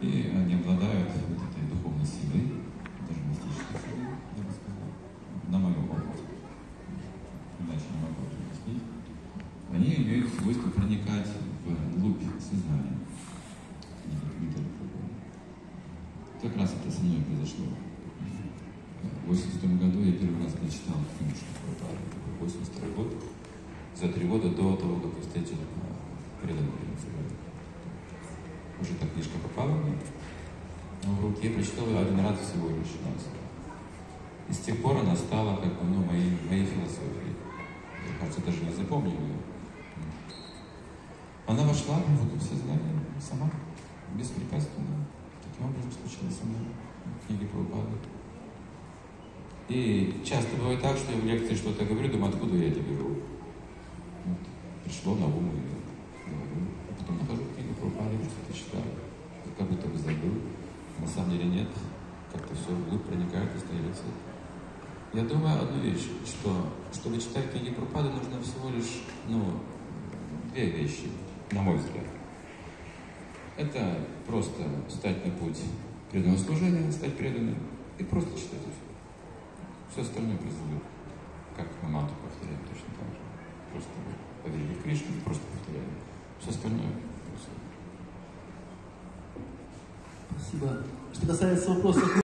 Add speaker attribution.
Speaker 1: И они обладают вот этой духовной силой, даже мистической силой, я бы сказал, на моем опыте. Иначе не могу это объяснить. Они имеют свойство проникать в глубь сознания. Как раз это со мной произошло. В 82 году я первый раз прочитал книжку про 82 год. За три года до того, как я встретил книжка попала мне в руки. Я прочитал ее один раз всего лишь раз. И с тех пор она стала как бы, ну, моей, моей философией. Я, кажется, даже не запомнил ее. Она вошла вот, в сознание сама, беспрепятственно. Таким образом случилось со мной в книге Прабхупады. И часто бывает так, что я в лекции что-то говорю, думаю, откуда я это беру. Вот. Пришло на ум и На самом деле нет. Как-то все вглубь проникает, остается. Я думаю одну вещь, что чтобы читать книги Прабхупады, нужно всего лишь, ну, две вещи на мой взгляд. Это просто стать на путь преданного служения, стать преданным и просто читать. Все остальное произойдет. Как мы манту повторяем точно так же. Просто поверили в Кришну, просто повторяем. Все остальное происходит.
Speaker 2: Спасибо. Что касается вопросов